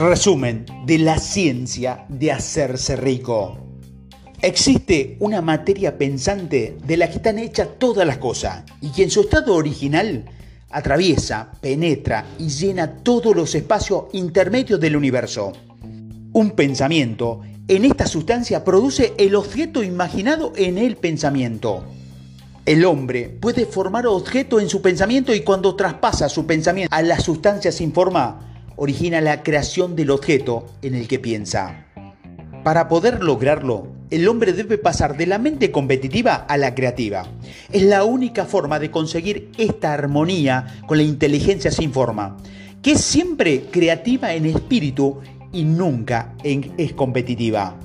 Resumen de la ciencia de hacerse rico. Existe una materia pensante de la que están hechas todas las cosas y que en su estado original atraviesa, penetra y llena todos los espacios intermedios del universo. Un pensamiento en esta sustancia produce el objeto imaginado en el pensamiento. El hombre puede formar objeto en su pensamiento y cuando traspasa su pensamiento a la sustancia sin forma, origina la creación del objeto en el que piensa. Para poder lograrlo, el hombre debe pasar de la mente competitiva a la creativa. Es la única forma de conseguir esta armonía con la inteligencia sin forma, que es siempre creativa en espíritu y nunca es competitiva.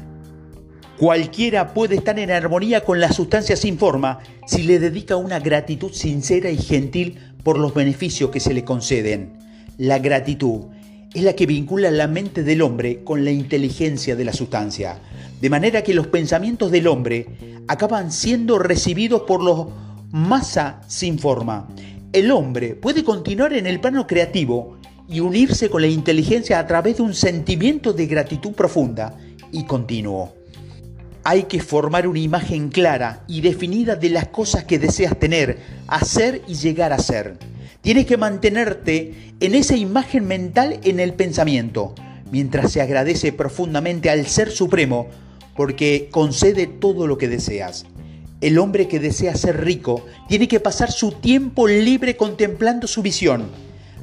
Cualquiera puede estar en armonía con la sustancia sin forma si le dedica una gratitud sincera y gentil por los beneficios que se le conceden. La gratitud es la que vincula la mente del hombre con la inteligencia de la sustancia, de manera que los pensamientos del hombre acaban siendo recibidos por los masa sin forma. El hombre puede continuar en el plano creativo y unirse con la inteligencia a través de un sentimiento de gratitud profunda y continuo. Hay que formar una imagen clara y definida de las cosas que deseas tener, hacer y llegar a ser. Tienes que mantenerte en esa imagen mental en el pensamiento, mientras se agradece profundamente al Ser Supremo porque concede todo lo que deseas. El hombre que desea ser rico tiene que pasar su tiempo libre contemplando su visión,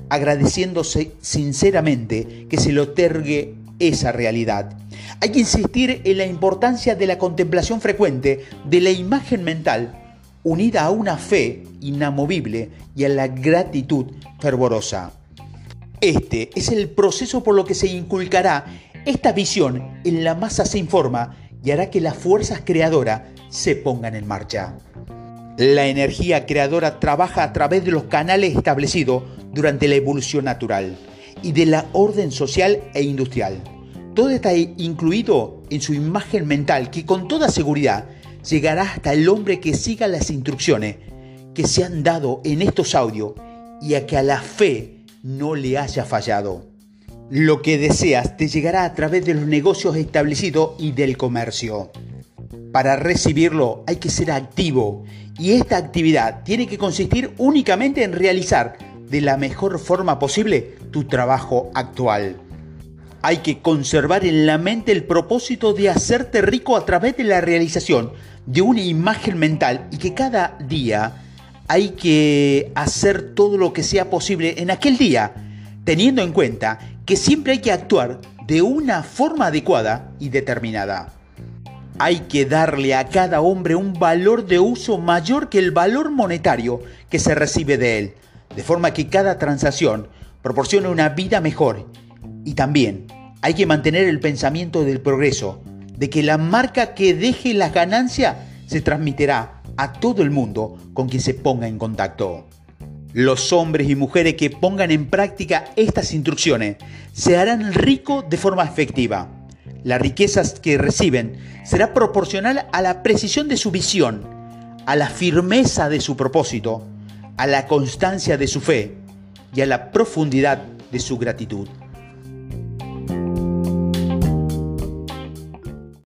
agradeciéndose sinceramente que se le otorgue esa realidad. Hay que insistir en la importancia de la contemplación frecuente de la imagen mental unida a una fe inamovible y a la gratitud fervorosa. Este es el proceso por lo que se inculcará esta visión en la masa sin forma y hará que las fuerzas creadoras se pongan en marcha. La energía creadora trabaja a través de los canales establecidos durante la evolución natural y de la orden social e industrial. Todo está incluido en su imagen mental que con toda seguridad llegará hasta el hombre que siga las instrucciones que se han dado en estos audios y a que a la fe no le haya fallado. Lo que deseas te llegará a través de los negocios establecidos y del comercio. Para recibirlo hay que ser activo y esta actividad tiene que consistir únicamente en realizar de la mejor forma posible tu trabajo actual. Hay que conservar en la mente el propósito de hacerte rico a través de la realización de una imagen mental y que cada día hay que hacer todo lo que sea posible en aquel día, teniendo en cuenta que siempre hay que actuar de una forma adecuada y determinada. Hay que darle a cada hombre un valor de uso mayor que el valor monetario que se recibe de él, de forma que cada transacción proporcione una vida mejor y también hay que mantener el pensamiento del progreso, de que la marca que deje las ganancias se transmitirá a todo el mundo con quien se ponga en contacto. Los hombres y mujeres que pongan en práctica estas instrucciones se harán ricos de forma efectiva. Las riquezas que reciben será proporcional a la precisión de su visión, a la firmeza de su propósito, a la constancia de su fe y a la profundidad de su gratitud.